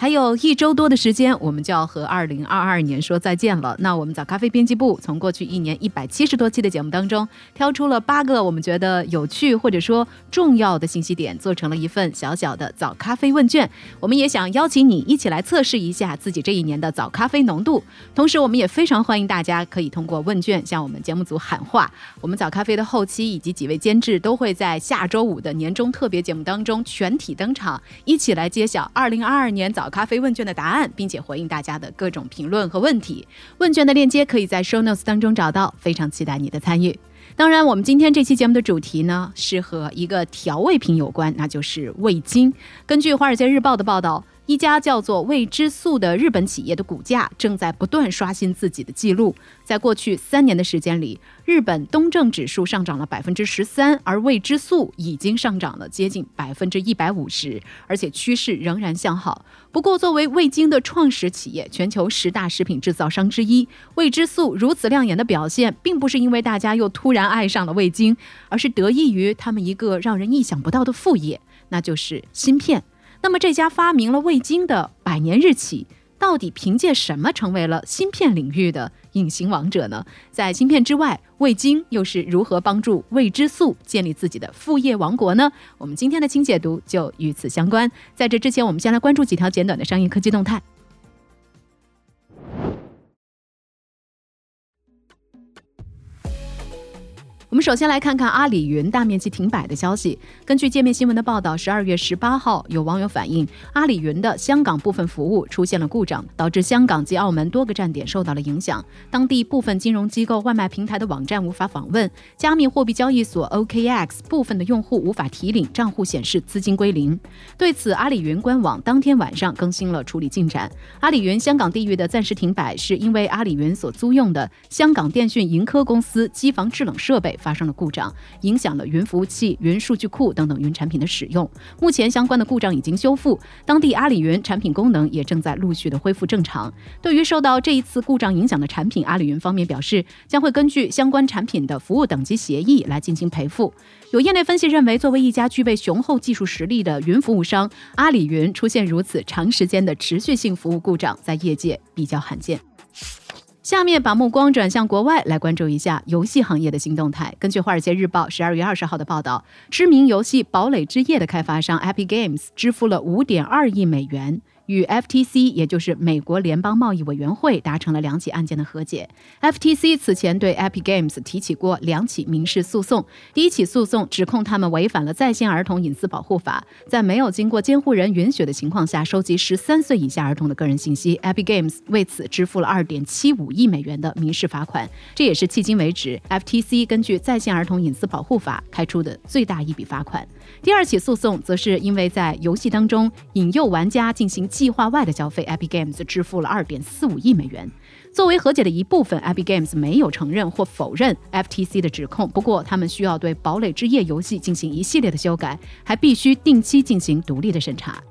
还有一周多的时间，我们就要和二零二二年说再见了。那我们早咖啡编辑部从过去一年一百七十多期的节目当中，挑出了八个我们觉得有趣或者说重要的信息点，做成了一份小小的早咖啡问卷。我们也想邀请你一起来测试一下自己这一年的早咖啡浓度。同时，我们也非常欢迎大家可以通过问卷向我们节目组喊话。我们早咖啡的后期以及几位监制都会在下周五的年终特别节目当中全体登场，一起来揭晓二零二二年早。咖啡问卷的答案，并且回应大家的各种评论和问题。问卷的链接可以在 show notes 当中找到，非常期待你的参与。当然，我们今天这期节目的主题呢，是和一个调味品有关，那就是味精。根据《华尔街日报》的报道。一家叫做味之素的日本企业的股价正在不断刷新自己的记录。在过去三年的时间里，日本东证指数上涨了百分之十三，而味之素已经上涨了接近百分之一百五十，而且趋势仍然向好。不过，作为味精的创始企业，全球十大食品制造商之一，味之素如此亮眼的表现，并不是因为大家又突然爱上了味精，而是得益于他们一个让人意想不到的副业，那就是芯片。那么这家发明了味精的百年日企，到底凭借什么成为了芯片领域的隐形王者呢？在芯片之外，味精又是如何帮助味之素建立自己的副业王国呢？我们今天的轻解读就与此相关。在这之前，我们先来关注几条简短的商业科技动态。我们首先来看看阿里云大面积停摆的消息。根据界面新闻的报道，十二月十八号，有网友反映，阿里云的香港部分服务出现了故障，导致香港及澳门多个站点受到了影响。当地部分金融机构、外卖平台的网站无法访问，加密货币交易所 OKX 部分的用户无法提领，账户显示资金归零。对此，阿里云官网当天晚上更新了处理进展。阿里云香港地域的暂时停摆，是因为阿里云所租用的香港电讯盈科公司机房制冷设备。发生了故障，影响了云服务器、云数据库等等云产品的使用。目前相关的故障已经修复，当地阿里云产品功能也正在陆续的恢复正常。对于受到这一次故障影响的产品，阿里云方面表示将会根据相关产品的服务等级协议来进行赔付。有业内分析认为，作为一家具备雄厚技术实力的云服务商，阿里云出现如此长时间的持续性服务故障，在业界比较罕见。下面把目光转向国外，来关注一下游戏行业的新动态。根据《华尔街日报》十二月二十号的报道，知名游戏《堡垒之夜》的开发商 Epic Games 支付了五点二亿美元。与 FTC，也就是美国联邦贸易委员会达成了两起案件的和解。FTC 此前对 Epic Games 提起过两起民事诉讼。第一起诉讼指控他们违反了在线儿童隐私保护法，在没有经过监护人允许的情况下收集十三岁以下儿童的个人信息。Epic Games 为此支付了二点七五亿美元的民事罚款，这也是迄今为止 FTC 根据在线儿童隐私保护法开出的最大一笔罚款。第二起诉讼则是因为在游戏当中引诱玩家进行计划外的消费，Epic Games 支付了二点四五亿美元。作为和解的一部分，Epic Games 没有承认或否认 FTC 的指控。不过，他们需要对《堡垒之夜》游戏进行一系列的修改，还必须定期进行独立的审查。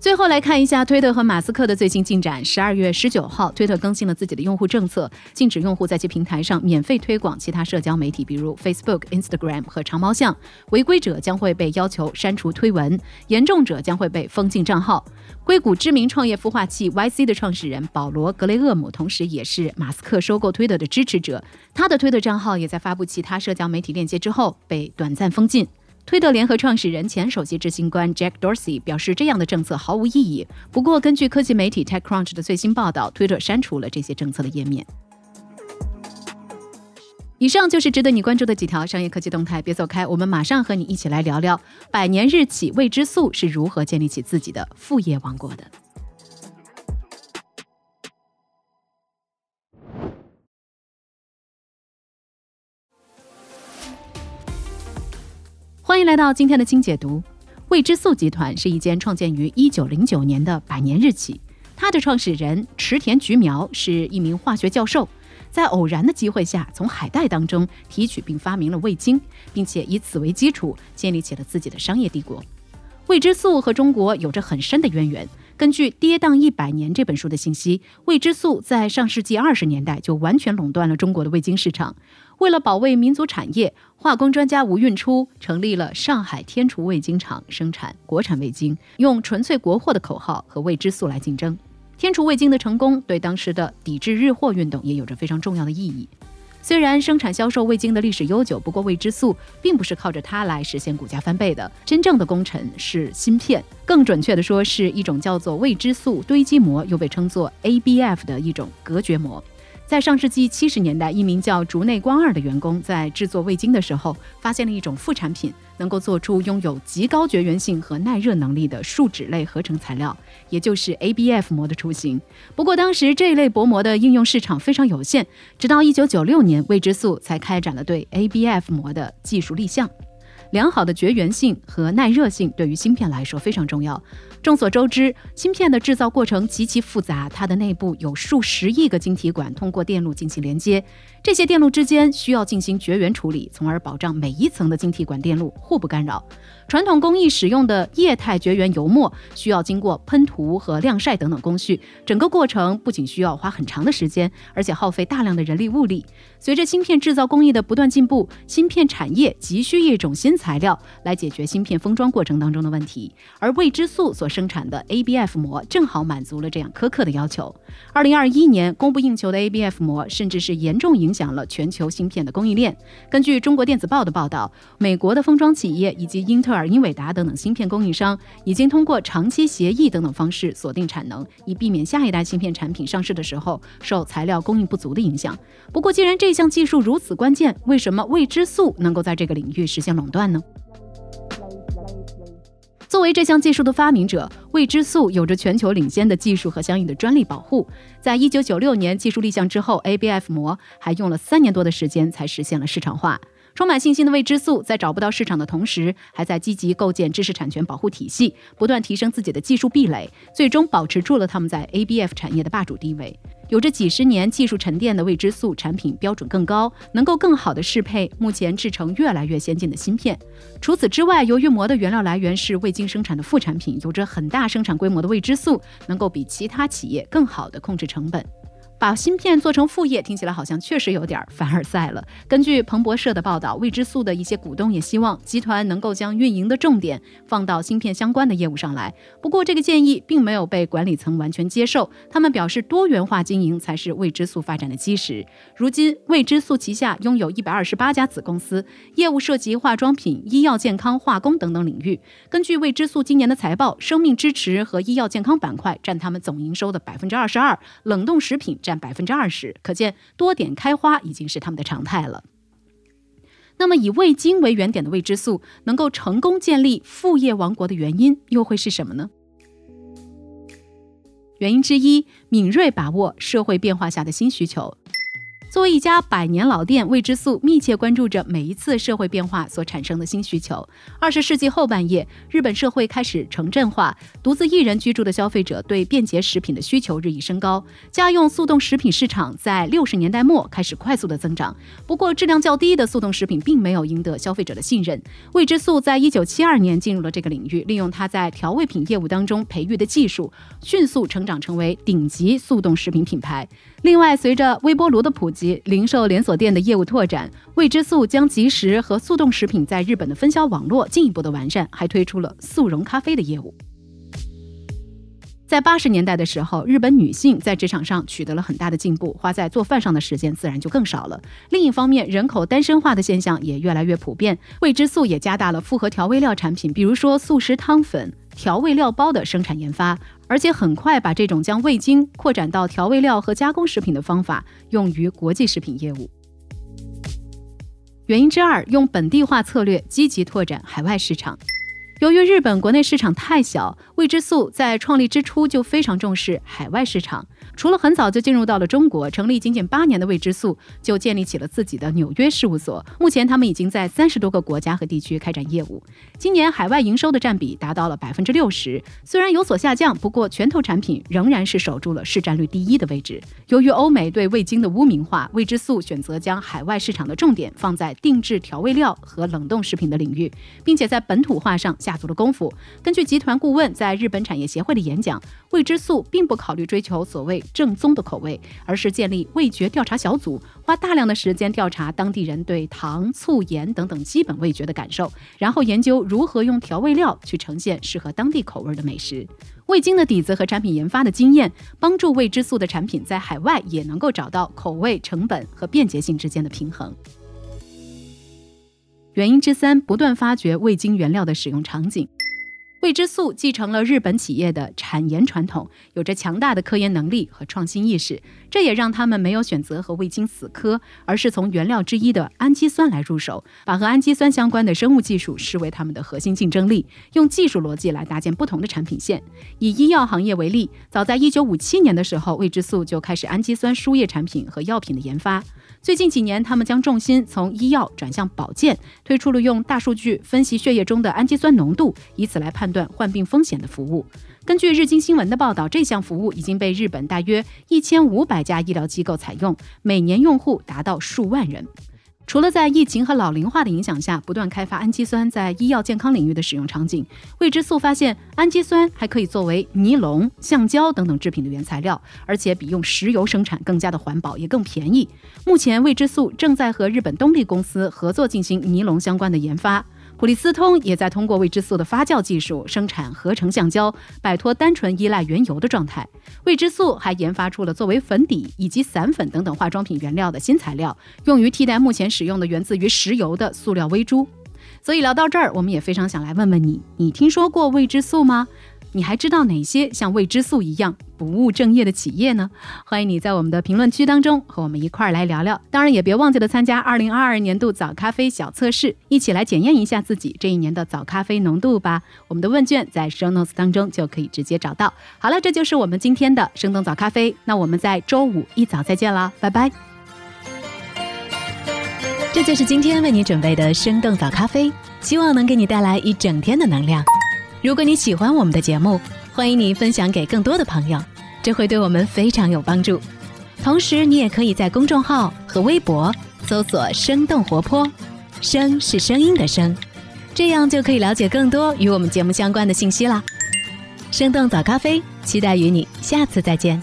最后来看一下推特和马斯克的最新进展。十二月十九号，推特更新了自己的用户政策，禁止用户在其平台上免费推广其他社交媒体，比如 Facebook、Instagram 和长毛象。违规者将会被要求删除推文，严重者将会被封禁账号。硅谷知名创业孵化器 YC 的创始人保罗·格雷厄姆，同时也是马斯克收购推特的支持者。他的推特账号也在发布其他社交媒体链接之后被短暂封禁。推特联合创始人、前首席执行官 Jack Dorsey 表示，这样的政策毫无意义。不过，根据科技媒体 TechCrunch 的最新报道，推特删除了这些政策的页面。以上就是值得你关注的几条商业科技动态，别走开，我们马上和你一起来聊聊百年日企未知素是如何建立起自己的副业王国的。欢迎来到今天的清解读。未知素集团是一间创建于一九零九年的百年日企，它的创始人池田菊苗是一名化学教授。在偶然的机会下，从海带当中提取并发明了味精，并且以此为基础建立起了自己的商业帝国。味之素和中国有着很深的渊源。根据《跌宕一百年》这本书的信息，味之素在上世纪二十年代就完全垄断了中国的味精市场。为了保卫民族产业，化工专家吴运初成立了上海天厨味精厂，生产国产味精，用“纯粹国货”的口号和味之素来竞争。天厨味精的成功，对当时的抵制日货运动也有着非常重要的意义。虽然生产销售味精的历史悠久，不过味之素并不是靠着它来实现股价翻倍的。真正的功臣是芯片，更准确的说，是一种叫做味之素堆积膜，又被称作 ABF 的一种隔绝膜。在上世纪七十年代，一名叫竹内光二的员工在制作味精的时候，发现了一种副产品，能够做出拥有极高绝缘性和耐热能力的树脂类合成材料，也就是 ABF 膜的雏形。不过，当时这一类薄膜的应用市场非常有限，直到1996年，未知素才开展了对 ABF 膜的技术立项。良好的绝缘性和耐热性对于芯片来说非常重要。众所周知，芯片的制造过程极其复杂，它的内部有数十亿个晶体管通过电路进行连接，这些电路之间需要进行绝缘处理，从而保障每一层的晶体管电路互不干扰。传统工艺使用的液态绝缘油墨需要经过喷涂和晾晒等等工序，整个过程不仅需要花很长的时间，而且耗费大量的人力物力。随着芯片制造工艺的不断进步，芯片产业急需一种新材料来解决芯片封装过程当中的问题，而未知素所生产的 ABF 膜正好满足了这样苛刻的要求。二零二一年供不应求的 ABF 膜，甚至是严重影响了全球芯片的供应链。根据中国电子报的报道，美国的封装企业以及英特尔、英伟达等等芯片供应商，已经通过长期协议等等方式锁定产能，以避免下一代芯片产品上市的时候受材料供应不足的影响。不过，既然这项技术如此关键，为什么未知素能够在这个领域实现垄断呢？作为这项技术的发明者，未知素有着全球领先的技术和相应的专利保护。在一九九六年技术立项之后，ABF 膜还用了三年多的时间才实现了市场化。充满信心的未知素，在找不到市场的同时，还在积极构建知识产权保护体系，不断提升自己的技术壁垒，最终保持住了他们在 ABF 产业的霸主地位。有着几十年技术沉淀的未知素产品标准更高，能够更好的适配目前制成越来越先进的芯片。除此之外，由于膜的原料来源是未经生产的副产品，有着很大生产规模的未知素能够比其他企业更好的控制成本。把芯片做成副业，听起来好像确实有点凡尔赛了。根据彭博社的报道，未知素的一些股东也希望集团能够将运营的重点放到芯片相关的业务上来。不过，这个建议并没有被管理层完全接受。他们表示，多元化经营才是未知素发展的基石。如今，未知素旗下拥有一百二十八家子公司，业务涉及化妆品、医药健康、化工等等领域。根据未知素今年的财报，生命支持和医药健康板块占他们总营收的百分之二十二，冷冻食品。占百分之二十，可见多点开花已经是他们的常态了。那么，以味精为原点的未知素能够成功建立副业王国的原因又会是什么呢？原因之一，敏锐把握社会变化下的新需求。作为一家百年老店，味之素密切关注着每一次社会变化所产生的新需求。二十世纪后半叶，日本社会开始城镇化，独自一人居住的消费者对便捷食品的需求日益升高。家用速冻食品市场在六十年代末开始快速的增长，不过质量较低的速冻食品并没有赢得消费者的信任。味之素在一九七二年进入了这个领域，利用它在调味品业务当中培育的技术，迅速成长成为顶级速冻食品品牌。另外，随着微波炉的普及，及零售连锁店的业务拓展，味之素将即食和速冻食品在日本的分销网络进一步的完善，还推出了速溶咖啡的业务。在八十年代的时候，日本女性在职场上取得了很大的进步，花在做饭上的时间自然就更少了。另一方面，人口单身化的现象也越来越普遍，味之素也加大了复合调味料产品，比如说素食汤粉。调味料包的生产研发，而且很快把这种将味精扩展到调味料和加工食品的方法用于国际食品业务。原因之二，用本地化策略积极拓展海外市场。由于日本国内市场太小，味之素在创立之初就非常重视海外市场。除了很早就进入到了中国，成立仅仅八年的未知素就建立起了自己的纽约事务所。目前，他们已经在三十多个国家和地区开展业务。今年海外营收的占比达到了百分之六十，虽然有所下降，不过拳头产品仍然是守住了市占率第一的位置。由于欧美对味精的污名化，未知素选择将海外市场的重点放在定制调味料和冷冻食品的领域，并且在本土化上下足了功夫。根据集团顾问在日本产业协会的演讲，味之素并不考虑追求所谓正宗的口味，而是建立味觉调查小组，花大量的时间调查当地人对糖、醋、盐等等基本味觉的感受，然后研究如何用调味料去呈现适合当地口味的美食。味精的底子和产品研发的经验，帮助味之素的产品在海外也能够找到口味、成本和便捷性之间的平衡。原因之三，不断发掘味精原料的使用场景。味之素继承了日本企业的产研传统，有着强大的科研能力和创新意识，这也让他们没有选择和味精死磕，而是从原料之一的氨基酸来入手，把和氨基酸相关的生物技术视为他们的核心竞争力，用技术逻辑来搭建不同的产品线。以医药行业为例，早在1957年的时候，味之素就开始氨基酸输液产品和药品的研发。最近几年，他们将重心从医药转向保健，推出了用大数据分析血液中的氨基酸浓度，以此来判判断患病风险的服务。根据日经新闻的报道，这项服务已经被日本大约一千五百家医疗机构采用，每年用户达到数万人。除了在疫情和老龄化的影响下不断开发氨基酸在医药健康领域的使用场景，未知素发现氨基酸还可以作为尼龙、橡胶等等制品的原材料，而且比用石油生产更加的环保，也更便宜。目前，未知素正在和日本东丽公司合作进行尼龙相关的研发。普利司通也在通过未知素的发酵技术生产合成橡胶，摆脱单纯依赖原油的状态。未知素还研发出了作为粉底以及散粉等等化妆品原料的新材料，用于替代目前使用的源自于石油的塑料微珠。所以聊到这儿，我们也非常想来问问你：你听说过未知素吗？你还知道哪些像未知素一样不务正业的企业呢？欢迎你在我们的评论区当中和我们一块儿来聊聊。当然，也别忘记了参加二零二二年度早咖啡小测试，一起来检验一下自己这一年的早咖啡浓度吧。我们的问卷在 show notes 当中就可以直接找到。好了，这就是我们今天的生动早咖啡。那我们在周五一早再见啦，拜拜。这就是今天为你准备的生动早咖啡，希望能给你带来一整天的能量。如果你喜欢我们的节目，欢迎你分享给更多的朋友，这会对我们非常有帮助。同时，你也可以在公众号和微博搜索“生动活泼”，声是声音的声，这样就可以了解更多与我们节目相关的信息啦。生动早咖啡，期待与你下次再见。